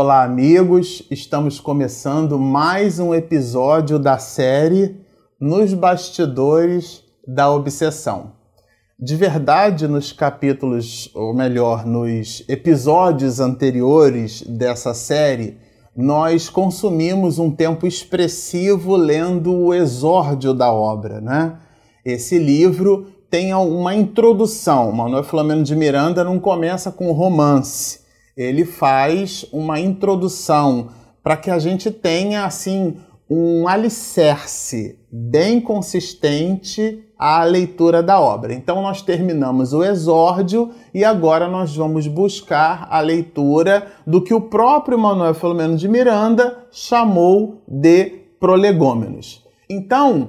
Olá, amigos! Estamos começando mais um episódio da série Nos Bastidores da Obsessão. De verdade, nos capítulos, ou melhor, nos episódios anteriores dessa série, nós consumimos um tempo expressivo lendo o exórdio da obra, né? Esse livro tem uma introdução. Manuel Filomeno de Miranda não começa com romance ele faz uma introdução para que a gente tenha assim um alicerce bem consistente à leitura da obra. Então nós terminamos o exórdio e agora nós vamos buscar a leitura do que o próprio Manuel Filomeno de Miranda chamou de prolegômenos. Então,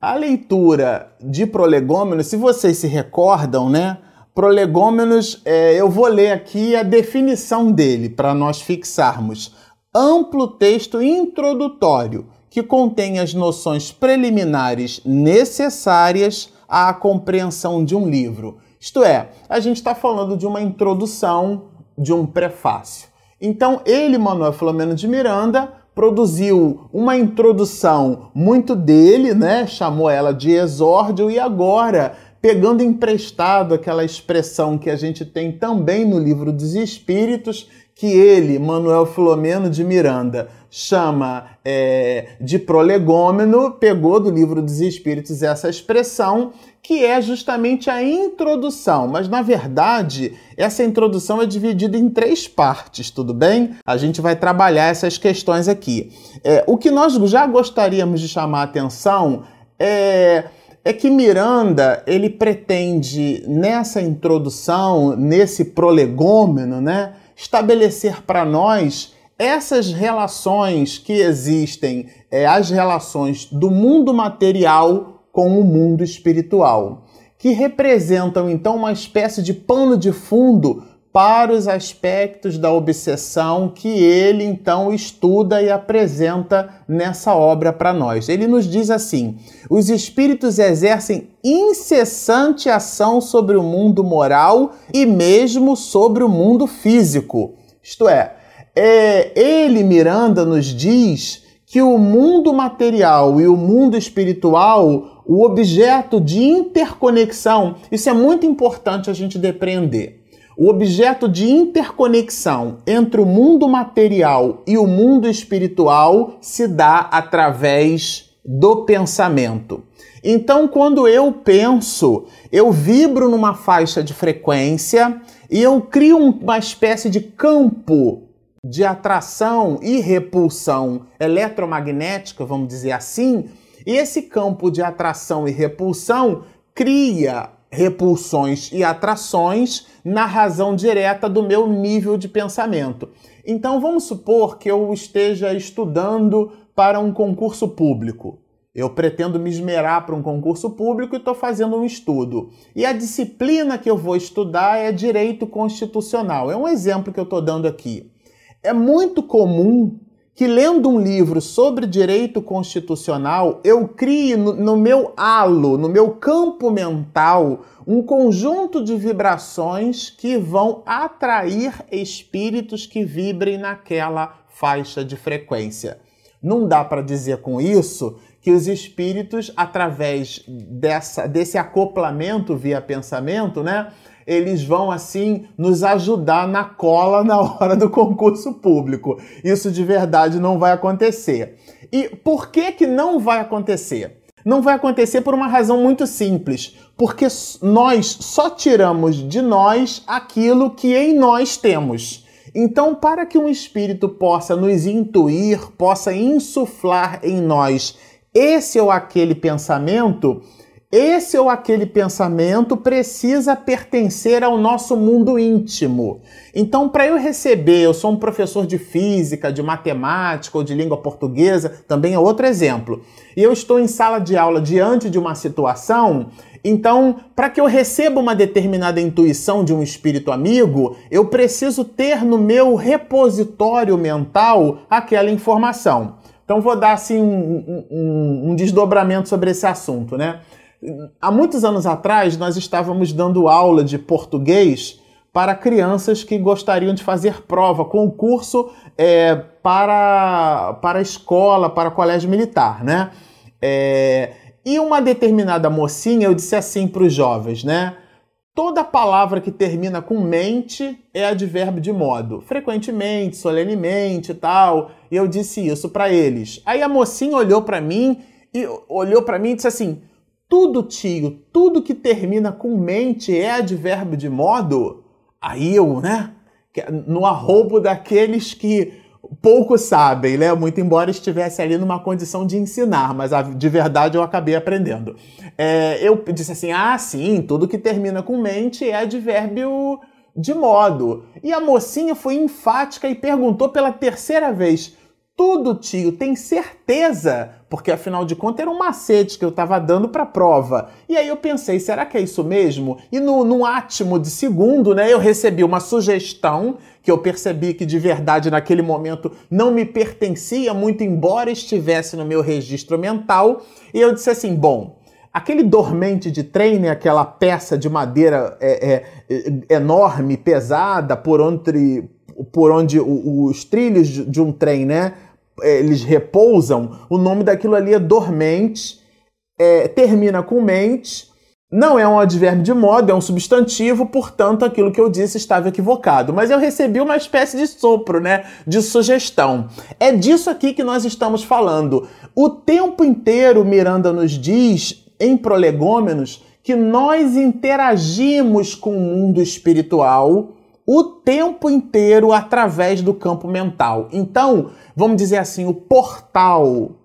a leitura de prolegômenos, se vocês se recordam, né, Prolegômenos, é, eu vou ler aqui a definição dele para nós fixarmos. Amplo texto introdutório que contém as noções preliminares necessárias à compreensão de um livro. Isto é, a gente está falando de uma introdução, de um prefácio. Então, ele, Manuel Filomeno de Miranda, produziu uma introdução muito dele, né? Chamou ela de exórdio e agora pegando emprestado aquela expressão que a gente tem também no livro dos Espíritos, que ele, Manuel Filomeno de Miranda, chama é, de prolegômeno, pegou do livro dos Espíritos essa expressão, que é justamente a introdução. Mas, na verdade, essa introdução é dividida em três partes, tudo bem? A gente vai trabalhar essas questões aqui. É, o que nós já gostaríamos de chamar a atenção é é que Miranda ele pretende nessa introdução, nesse prolegômeno, né, estabelecer para nós essas relações que existem, é, as relações do mundo material com o mundo espiritual, que representam então uma espécie de pano de fundo para os aspectos da obsessão que ele então estuda e apresenta nessa obra para nós. Ele nos diz assim: os espíritos exercem incessante ação sobre o mundo moral e mesmo sobre o mundo físico. Isto é, é ele, Miranda, nos diz que o mundo material e o mundo espiritual, o objeto de interconexão, isso é muito importante a gente depreender o objeto de interconexão entre o mundo material e o mundo espiritual se dá através do pensamento. Então, quando eu penso, eu vibro numa faixa de frequência e eu crio uma espécie de campo de atração e repulsão eletromagnética, vamos dizer assim, e esse campo de atração e repulsão cria repulsões e atrações na razão direta do meu nível de pensamento. Então vamos supor que eu esteja estudando para um concurso público. Eu pretendo me esmerar para um concurso público e estou fazendo um estudo. E a disciplina que eu vou estudar é direito constitucional. É um exemplo que eu estou dando aqui. É muito comum que lendo um livro sobre direito constitucional, eu crie no, no, meu halo, no meu campo mental, um conjunto de vibrações que vão atrair espíritos que vibrem naquela faixa de frequência. Não dá para dizer com isso que os espíritos, através dessa, desse acoplamento via pensamento, né, eles vão assim nos ajudar na cola na hora do concurso público. Isso de verdade não vai acontecer. E por que que não vai acontecer? Não vai acontecer por uma razão muito simples, porque nós só tiramos de nós aquilo que em nós temos. Então, para que um espírito possa nos intuir, possa insuflar em nós esse ou aquele pensamento, esse ou aquele pensamento precisa pertencer ao nosso mundo íntimo. Então, para eu receber, eu sou um professor de física, de matemática ou de língua portuguesa, também é outro exemplo. E eu estou em sala de aula diante de uma situação, então, para que eu receba uma determinada intuição de um espírito amigo, eu preciso ter no meu repositório mental aquela informação. Então, vou dar assim um, um, um desdobramento sobre esse assunto, né? Há muitos anos atrás, nós estávamos dando aula de português para crianças que gostariam de fazer prova, concurso é, para, para escola, para colégio militar, né? É, e uma determinada mocinha, eu disse assim para os jovens, né? Toda palavra que termina com mente é advérbio de modo. Frequentemente, solenemente e tal. E eu disse isso para eles. Aí a mocinha olhou para mim e olhou para mim e disse assim: "Tudo, tio, tudo que termina com mente é advérbio de modo?" Aí eu, né, no arrobo daqueles que pouco sabem, né? Muito embora estivesse ali numa condição de ensinar, mas de verdade eu acabei aprendendo. É, eu disse assim: ah, sim, tudo que termina com mente é advérbio de modo. E a mocinha foi enfática e perguntou pela terceira vez: tudo, tio, tem certeza? Porque afinal de contas era um macete que eu estava dando para a prova. E aí eu pensei, será que é isso mesmo? E no, no átimo de segundo, né, eu recebi uma sugestão que eu percebi que de verdade naquele momento não me pertencia, muito embora estivesse no meu registro mental. E eu disse assim: bom, aquele dormente de trem, né, aquela peça de madeira é, é, é, enorme, pesada, por onde, por onde os trilhos de um trem, né? Eles repousam, o nome daquilo ali é dormente, é, termina com mente, não é um advérbio de modo, é um substantivo, portanto, aquilo que eu disse estava equivocado. Mas eu recebi uma espécie de sopro, né? De sugestão. É disso aqui que nós estamos falando. O tempo inteiro, Miranda nos diz, em Prolegômenos, que nós interagimos com o mundo espiritual o tempo inteiro através do campo mental. Então, vamos dizer assim, o portal,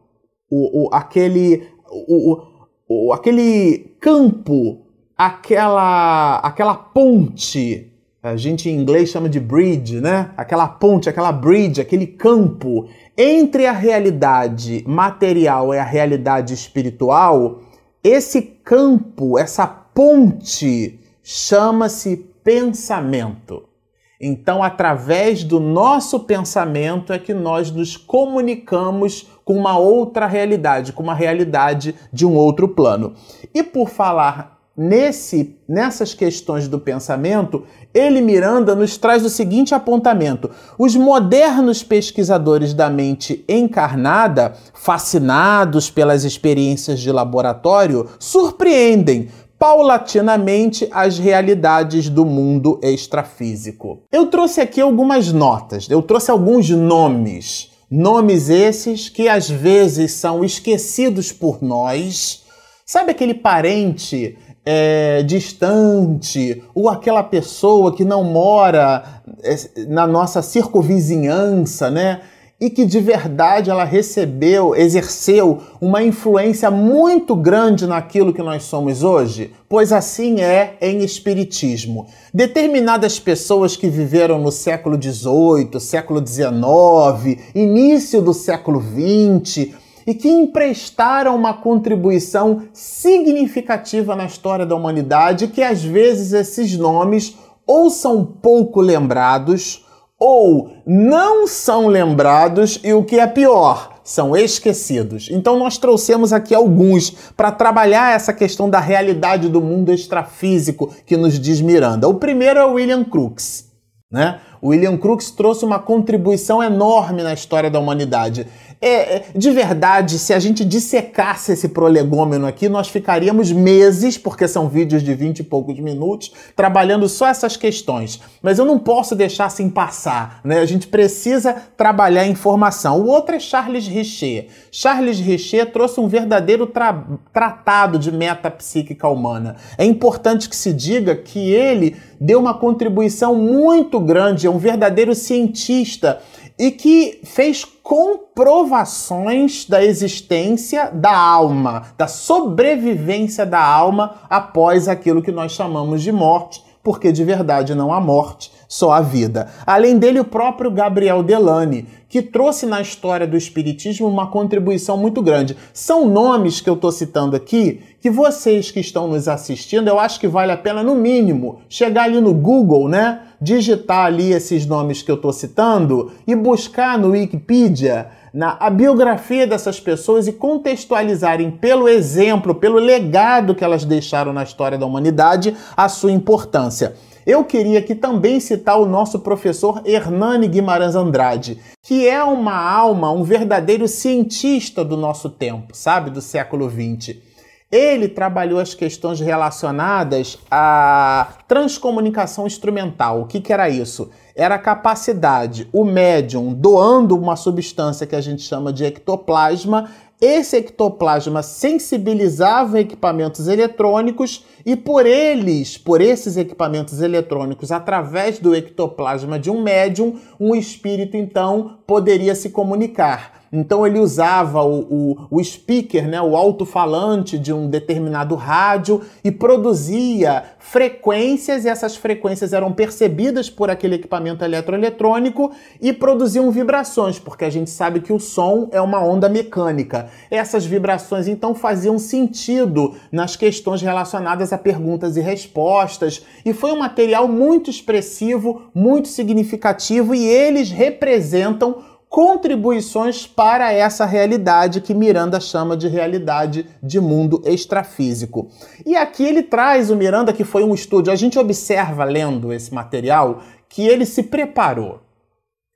o, o aquele, o, o, aquele campo, aquela, aquela ponte, a gente em inglês chama de bridge, né? Aquela ponte, aquela bridge, aquele campo entre a realidade material e a realidade espiritual, esse campo, essa ponte, chama-se pensamento. Então, através do nosso pensamento é que nós nos comunicamos com uma outra realidade, com uma realidade de um outro plano. E por falar nesse nessas questões do pensamento, ele Miranda nos traz o seguinte apontamento: os modernos pesquisadores da mente encarnada, fascinados pelas experiências de laboratório, surpreendem paulatinamente as realidades do mundo extrafísico. Eu trouxe aqui algumas notas, eu trouxe alguns nomes. Nomes esses que às vezes são esquecidos por nós. Sabe aquele parente é, distante ou aquela pessoa que não mora é, na nossa circunvizinhança, né? E que de verdade ela recebeu, exerceu uma influência muito grande naquilo que nós somos hoje? Pois assim é em Espiritismo. Determinadas pessoas que viveram no século XVIII, século XIX, início do século XX, e que emprestaram uma contribuição significativa na história da humanidade, que às vezes esses nomes ou são pouco lembrados ou não são lembrados e o que é pior, são esquecidos. Então nós trouxemos aqui alguns para trabalhar essa questão da realidade do mundo extrafísico que nos diz Miranda. O primeiro é William Crookes, né? William Crookes trouxe uma contribuição enorme na história da humanidade. É, de verdade, se a gente dissecasse esse prolegômeno aqui, nós ficaríamos meses, porque são vídeos de 20 e poucos minutos, trabalhando só essas questões. Mas eu não posso deixar assim passar, né? A gente precisa trabalhar a informação. O outro é Charles Richer. Charles Richer trouxe um verdadeiro tra tratado de metapsíquica humana. É importante que se diga que ele deu uma contribuição muito grande, é um verdadeiro cientista e que fez comprovações da existência da alma, da sobrevivência da alma após aquilo que nós chamamos de morte, porque de verdade não há morte, só a vida. Além dele, o próprio Gabriel Delane, que trouxe na história do Espiritismo uma contribuição muito grande. São nomes que eu estou citando aqui que vocês que estão nos assistindo, eu acho que vale a pena, no mínimo, chegar ali no Google, né? Digitar ali esses nomes que eu estou citando e buscar no Wikipedia na, a biografia dessas pessoas e contextualizarem pelo exemplo, pelo legado que elas deixaram na história da humanidade, a sua importância. eu queria aqui também citar o nosso professor Hernani Guimarães Andrade, que é uma alma, um verdadeiro cientista do nosso tempo, sabe, do século XX. Ele trabalhou as questões relacionadas à transcomunicação instrumental. O que, que era isso? Era a capacidade, o médium doando uma substância que a gente chama de ectoplasma esse ectoplasma sensibilizava equipamentos eletrônicos e por eles, por esses equipamentos eletrônicos, através do ectoplasma de um médium, um espírito então poderia se comunicar. Então ele usava o, o, o speaker, né, o alto-falante de um determinado rádio e produzia frequências, e essas frequências eram percebidas por aquele equipamento eletroeletrônico e produziam vibrações, porque a gente sabe que o som é uma onda mecânica. Essas vibrações então faziam sentido nas questões relacionadas a perguntas e respostas, e foi um material muito expressivo, muito significativo, e eles representam contribuições para essa realidade que Miranda chama de realidade de mundo extrafísico. E aqui ele traz o Miranda, que foi um estúdio, a gente observa lendo esse material que ele se preparou.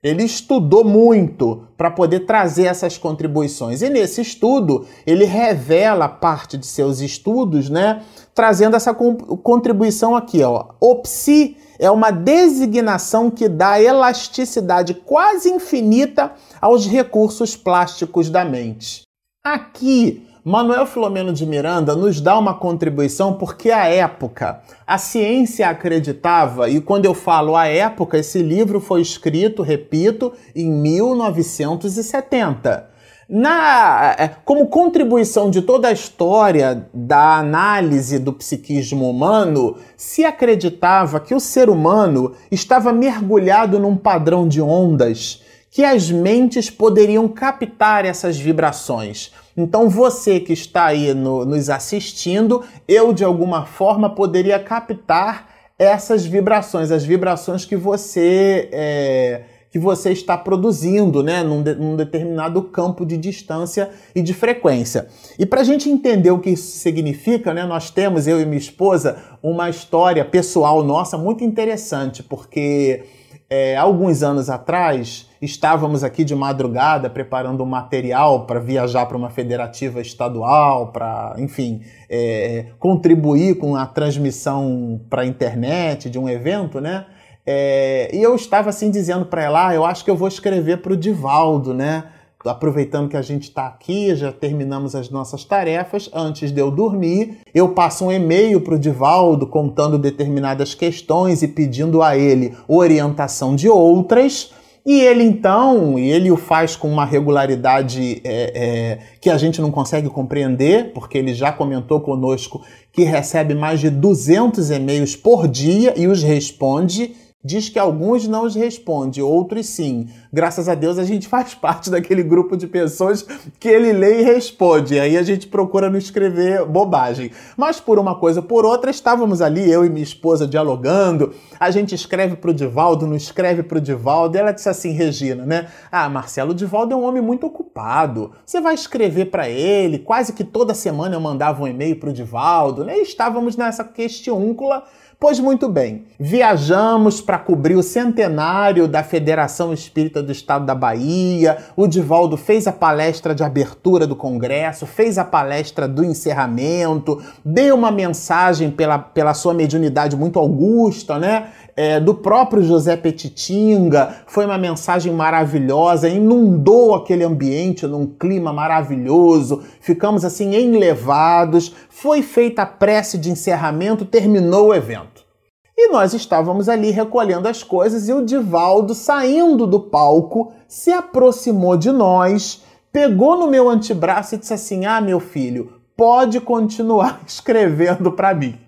Ele estudou muito para poder trazer essas contribuições. E nesse estudo, ele revela parte de seus estudos, né, trazendo essa contribuição aqui, ó. O psi é uma designação que dá elasticidade quase infinita aos recursos plásticos da mente. Aqui, Manuel Filomeno de Miranda nos dá uma contribuição porque a época, a ciência acreditava, e quando eu falo a época, esse livro foi escrito, repito, em 1970 na, é, como contribuição de toda a história da análise do psiquismo humano, se acreditava que o ser humano estava mergulhado num padrão de ondas que as mentes poderiam captar essas vibrações. Então você que está aí no, nos assistindo, eu de alguma forma poderia captar essas vibrações, as vibrações que você é, que você está produzindo, né, num, de, num determinado campo de distância e de frequência. E para a gente entender o que isso significa, né, nós temos, eu e minha esposa, uma história pessoal nossa muito interessante, porque é, alguns anos atrás estávamos aqui de madrugada preparando um material para viajar para uma federativa estadual, para, enfim, é, contribuir com a transmissão para a internet de um evento, né? É, e eu estava assim dizendo para ela, ah, eu acho que eu vou escrever para o Divaldo, né? Aproveitando que a gente está aqui, já terminamos as nossas tarefas, antes de eu dormir, eu passo um e-mail para o Divaldo contando determinadas questões e pedindo a ele orientação de outras. E ele então, ele o faz com uma regularidade é, é, que a gente não consegue compreender, porque ele já comentou conosco que recebe mais de 200 e-mails por dia e os responde Diz que alguns não os responde, outros sim. Graças a Deus a gente faz parte daquele grupo de pessoas que ele lê e responde. Aí a gente procura não escrever bobagem. Mas por uma coisa por outra, estávamos ali, eu e minha esposa, dialogando. A gente escreve pro Divaldo, não escreve pro Divaldo. E ela disse assim, Regina, né? Ah, Marcelo, o Divaldo é um homem muito ocupado. Você vai escrever para ele. Quase que toda semana eu mandava um e-mail pro Divaldo, né? E estávamos nessa questiúncula Pois muito bem, viajamos para cobrir o centenário da Federação Espírita do Estado da Bahia. O Divaldo fez a palestra de abertura do congresso, fez a palestra do encerramento, deu uma mensagem pela, pela sua mediunidade muito augusta, né? É, do próprio José Petitinga, foi uma mensagem maravilhosa, inundou aquele ambiente num clima maravilhoso, ficamos assim enlevados, foi feita a prece de encerramento, terminou o evento. E nós estávamos ali recolhendo as coisas e o Divaldo, saindo do palco, se aproximou de nós, pegou no meu antebraço e disse assim: Ah, meu filho, pode continuar escrevendo para mim.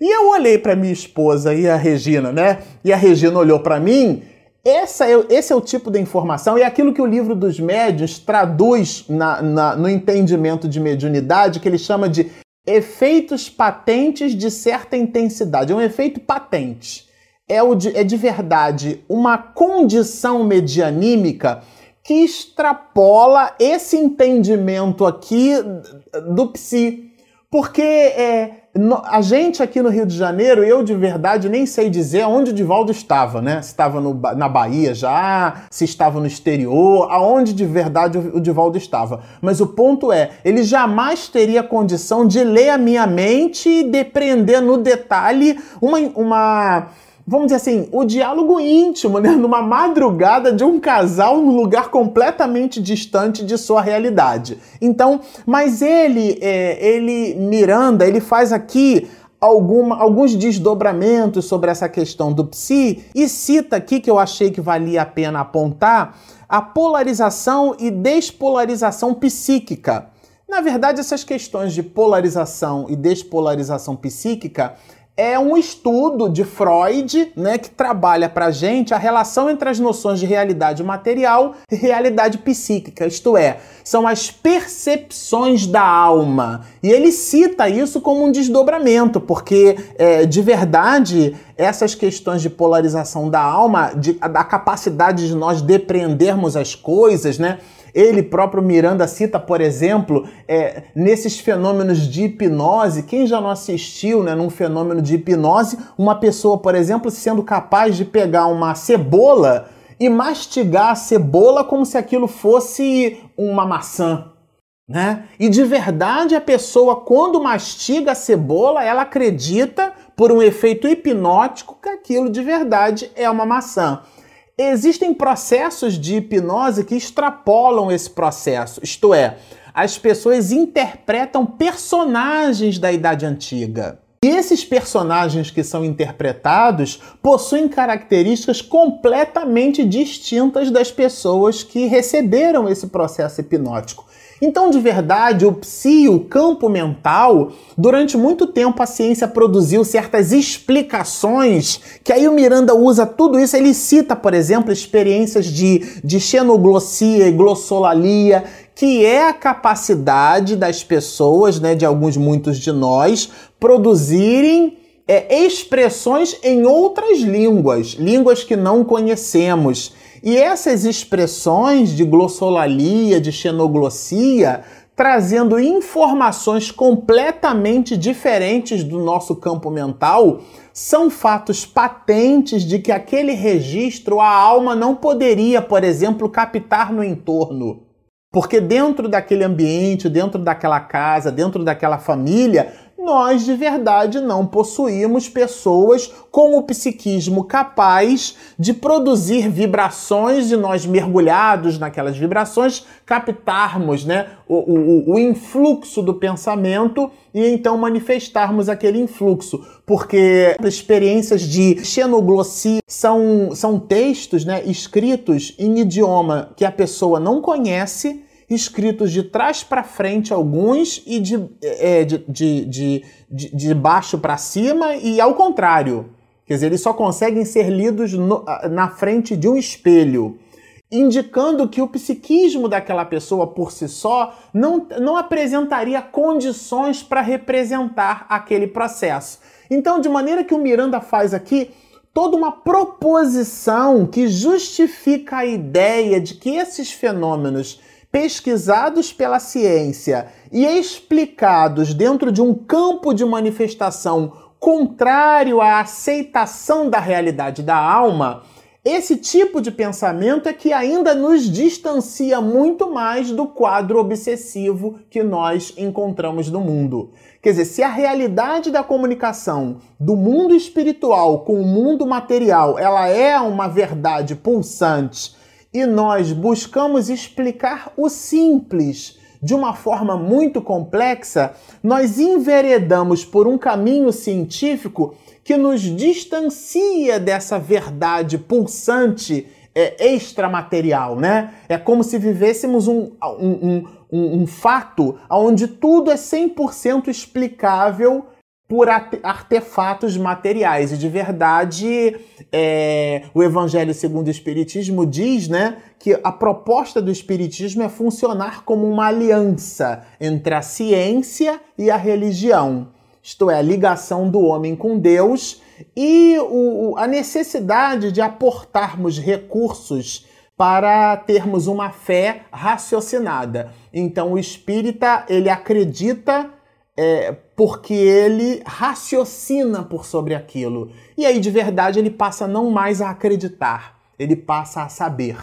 E eu olhei para minha esposa e a Regina, né? E a Regina olhou para mim. Essa é, esse é o tipo de informação e é aquilo que o livro dos médios traduz na, na, no entendimento de mediunidade, que ele chama de efeitos patentes de certa intensidade. É um efeito patente. É, o de, é de verdade uma condição medianímica que extrapola esse entendimento aqui do psi. Porque é, a gente aqui no Rio de Janeiro, eu de verdade nem sei dizer onde o Divaldo estava, né? Se estava no, na Bahia já, se estava no exterior, aonde de verdade o, o Divaldo estava. Mas o ponto é, ele jamais teria condição de ler a minha mente e depreender no detalhe uma, uma vamos dizer assim, o diálogo íntimo, né? Numa madrugada de um casal num lugar completamente distante de sua realidade. Então, mas ele, é, ele, Miranda, ele faz aqui alguma, alguns desdobramentos sobre essa questão do psi e cita aqui que eu achei que valia a pena apontar a polarização e despolarização psíquica. Na verdade, essas questões de polarização e despolarização psíquica é um estudo de Freud, né, que trabalha para gente a relação entre as noções de realidade material e realidade psíquica, isto é, são as percepções da alma. E ele cita isso como um desdobramento, porque é, de verdade essas questões de polarização da alma, de, da capacidade de nós depreendermos as coisas, né? Ele próprio Miranda cita, por exemplo, é, nesses fenômenos de hipnose. Quem já não assistiu, né, num fenômeno de hipnose, uma pessoa, por exemplo, sendo capaz de pegar uma cebola e mastigar a cebola como se aquilo fosse uma maçã. Né? E de verdade a pessoa, quando mastiga a cebola, ela acredita, por um efeito hipnótico, que aquilo de verdade é uma maçã. Existem processos de hipnose que extrapolam esse processo, isto é, as pessoas interpretam personagens da Idade Antiga. E esses personagens que são interpretados possuem características completamente distintas das pessoas que receberam esse processo hipnótico. Então, de verdade, o psi, o campo mental, durante muito tempo a ciência produziu certas explicações, que aí o Miranda usa tudo isso, ele cita, por exemplo, experiências de, de xenoglossia e glossolalia, que é a capacidade das pessoas, né, de alguns, muitos de nós, produzirem é, expressões em outras línguas, línguas que não conhecemos. E essas expressões de glossolalia, de xenoglossia, trazendo informações completamente diferentes do nosso campo mental, são fatos patentes de que aquele registro a alma não poderia, por exemplo, captar no entorno. Porque dentro daquele ambiente, dentro daquela casa, dentro daquela família, nós de verdade não possuímos pessoas com o psiquismo capaz de produzir vibrações e nós mergulhados naquelas vibrações captarmos né, o, o, o influxo do pensamento e então manifestarmos aquele influxo. Porque experiências de xenoglossia são, são textos né, escritos em idioma que a pessoa não conhece escritos de trás para frente alguns e de, é, de, de, de, de baixo para cima e ao contrário. Quer dizer, eles só conseguem ser lidos no, na frente de um espelho, indicando que o psiquismo daquela pessoa por si só não, não apresentaria condições para representar aquele processo. Então, de maneira que o Miranda faz aqui toda uma proposição que justifica a ideia de que esses fenômenos pesquisados pela ciência e explicados dentro de um campo de manifestação contrário à aceitação da realidade da alma, esse tipo de pensamento é que ainda nos distancia muito mais do quadro obsessivo que nós encontramos no mundo. Quer dizer, se a realidade da comunicação do mundo espiritual com o mundo material, ela é uma verdade pulsante e nós buscamos explicar o simples de uma forma muito complexa, nós enveredamos por um caminho científico que nos distancia dessa verdade pulsante é, extramaterial, né? É como se vivêssemos um, um, um, um fato onde tudo é 100% explicável por artefatos materiais. E de verdade, é, o Evangelho segundo o Espiritismo diz né, que a proposta do Espiritismo é funcionar como uma aliança entre a ciência e a religião. Isto é, a ligação do homem com Deus e o, a necessidade de aportarmos recursos para termos uma fé raciocinada. Então, o espírita ele acredita é, porque ele raciocina por sobre aquilo. E aí, de verdade, ele passa não mais a acreditar, ele passa a saber.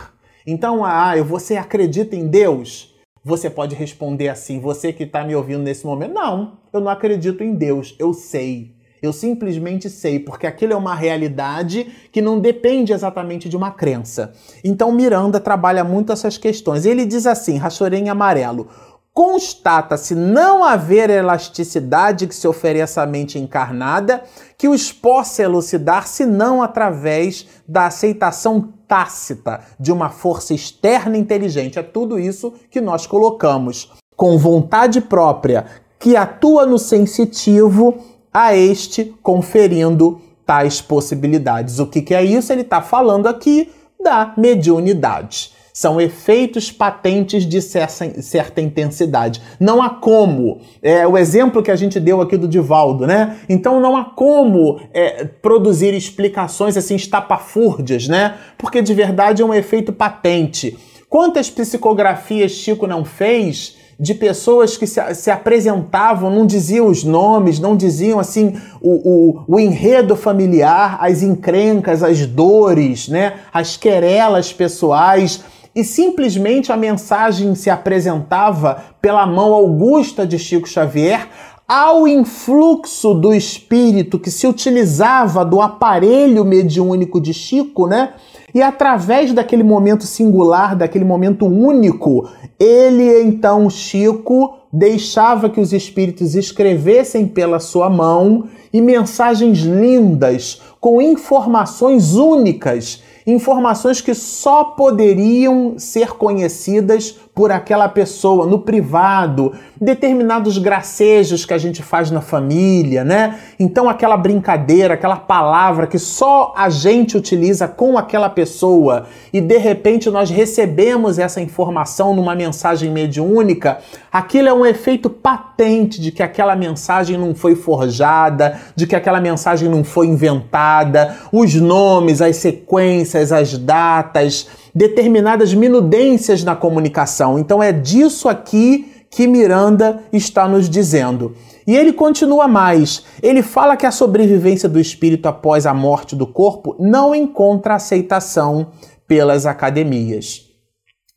Então, ah, você acredita em Deus? Você pode responder assim, você que está me ouvindo nesse momento, não, eu não acredito em Deus, eu sei. Eu simplesmente sei, porque aquilo é uma realidade que não depende exatamente de uma crença. Então Miranda trabalha muito essas questões. Ele diz assim, rachorei em amarelo: constata-se não haver elasticidade que se ofereça à mente encarnada que os possa elucidar senão através da aceitação tácita de uma força externa inteligente. É tudo isso que nós colocamos com vontade própria que atua no sensitivo a este conferindo tais possibilidades. O que, que é isso? Ele está falando aqui da mediunidade. São efeitos patentes de certa intensidade. Não há como. É o exemplo que a gente deu aqui do Divaldo, né? Então não há como é, produzir explicações assim estapafúrdias, né? Porque de verdade é um efeito patente. Quantas psicografias Chico não fez de pessoas que se, se, apresentavam, não diziam os nomes, não diziam assim o, o, o, enredo familiar, as encrencas, as dores, né, as querelas pessoais, e simplesmente a mensagem se apresentava pela mão augusta de Chico Xavier ao influxo do espírito que se utilizava do aparelho mediúnico de Chico, né? E através daquele momento singular, daquele momento único, ele então, Chico, deixava que os espíritos escrevessem pela sua mão e mensagens lindas, com informações únicas informações que só poderiam ser conhecidas por aquela pessoa no privado, determinados gracejos que a gente faz na família, né? Então aquela brincadeira, aquela palavra que só a gente utiliza com aquela pessoa e de repente nós recebemos essa informação numa mensagem mediúnica, aquilo é um efeito patente de que aquela mensagem não foi forjada, de que aquela mensagem não foi inventada, os nomes, as sequências, as datas, determinadas minudências na comunicação. Então é disso aqui que Miranda está nos dizendo. E ele continua mais. Ele fala que a sobrevivência do espírito após a morte do corpo não encontra aceitação pelas academias.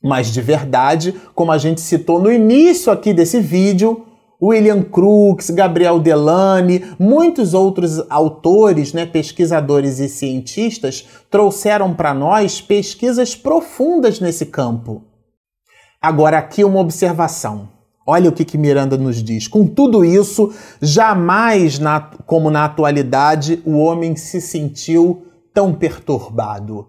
Mas de verdade, como a gente citou no início aqui desse vídeo, William Crookes, Gabriel Delane, muitos outros autores, né, pesquisadores e cientistas trouxeram para nós pesquisas profundas nesse campo. Agora, aqui uma observação. Olha o que, que Miranda nos diz. Com tudo isso, jamais, na, como na atualidade, o homem se sentiu tão perturbado.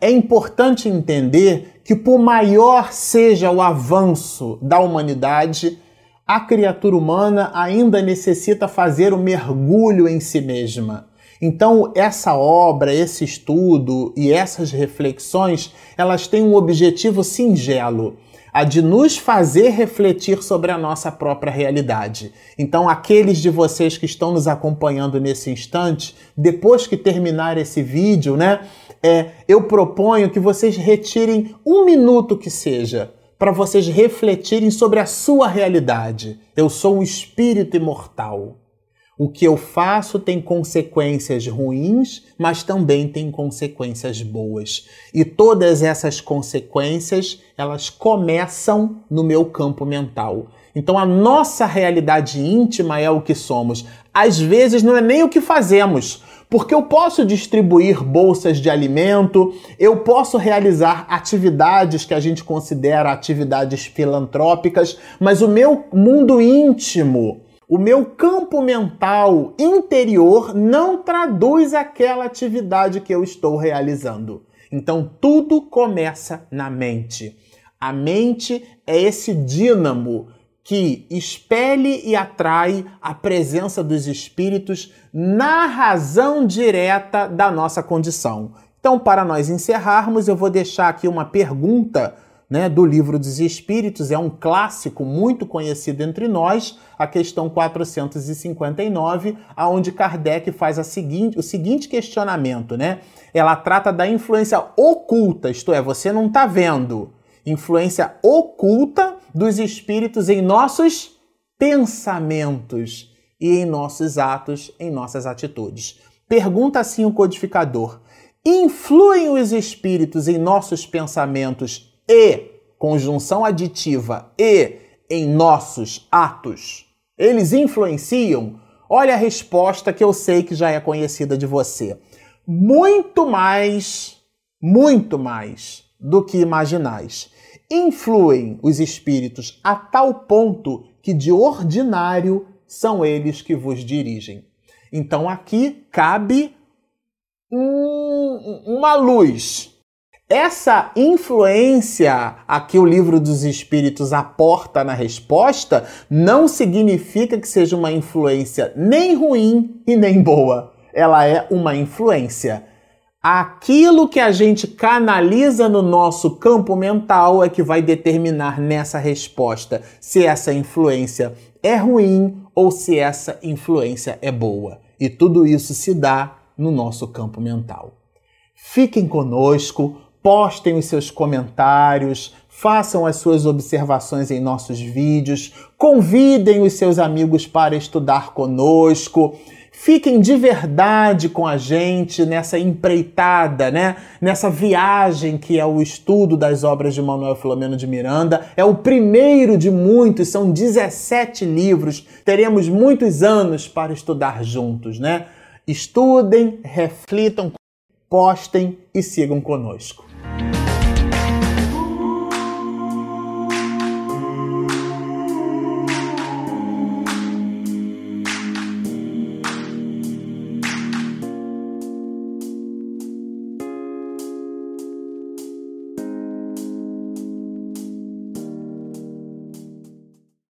É importante entender que, por maior seja o avanço da humanidade, a criatura humana ainda necessita fazer o um mergulho em si mesma. Então, essa obra, esse estudo e essas reflexões, elas têm um objetivo singelo, a de nos fazer refletir sobre a nossa própria realidade. Então, aqueles de vocês que estão nos acompanhando nesse instante, depois que terminar esse vídeo, né, é, eu proponho que vocês retirem um minuto que seja para vocês refletirem sobre a sua realidade. Eu sou um espírito imortal. O que eu faço tem consequências ruins, mas também tem consequências boas. E todas essas consequências, elas começam no meu campo mental. Então a nossa realidade íntima é o que somos. Às vezes não é nem o que fazemos, porque eu posso distribuir bolsas de alimento, eu posso realizar atividades que a gente considera atividades filantrópicas, mas o meu mundo íntimo, o meu campo mental interior não traduz aquela atividade que eu estou realizando. Então tudo começa na mente. A mente é esse dínamo que expele e atrai a presença dos espíritos na razão direta da nossa condição. Então, para nós encerrarmos, eu vou deixar aqui uma pergunta né, do Livro dos Espíritos, é um clássico muito conhecido entre nós, a questão 459, aonde Kardec faz seguinte, o seguinte questionamento, né? Ela trata da influência oculta, isto é, você não está vendo, influência oculta dos espíritos em nossos pensamentos e em nossos atos, em nossas atitudes. Pergunta assim o codificador: influem os espíritos em nossos pensamentos e, conjunção aditiva, e em nossos atos? Eles influenciam? Olha a resposta que eu sei que já é conhecida de você. Muito mais, muito mais do que imaginais. Influem os espíritos a tal ponto que de ordinário são eles que vos dirigem. Então aqui cabe um, uma luz. Essa influência a que o livro dos Espíritos aporta na resposta não significa que seja uma influência nem ruim e nem boa. Ela é uma influência. Aquilo que a gente canaliza no nosso campo mental é que vai determinar nessa resposta se essa influência é ruim ou se essa influência é boa. E tudo isso se dá no nosso campo mental. Fiquem conosco, postem os seus comentários, façam as suas observações em nossos vídeos, convidem os seus amigos para estudar conosco. Fiquem de verdade com a gente nessa empreitada, né? Nessa viagem que é o estudo das obras de Manuel Filomeno de Miranda. É o primeiro de muitos, são 17 livros. Teremos muitos anos para estudar juntos, né? Estudem, reflitam, postem e sigam conosco.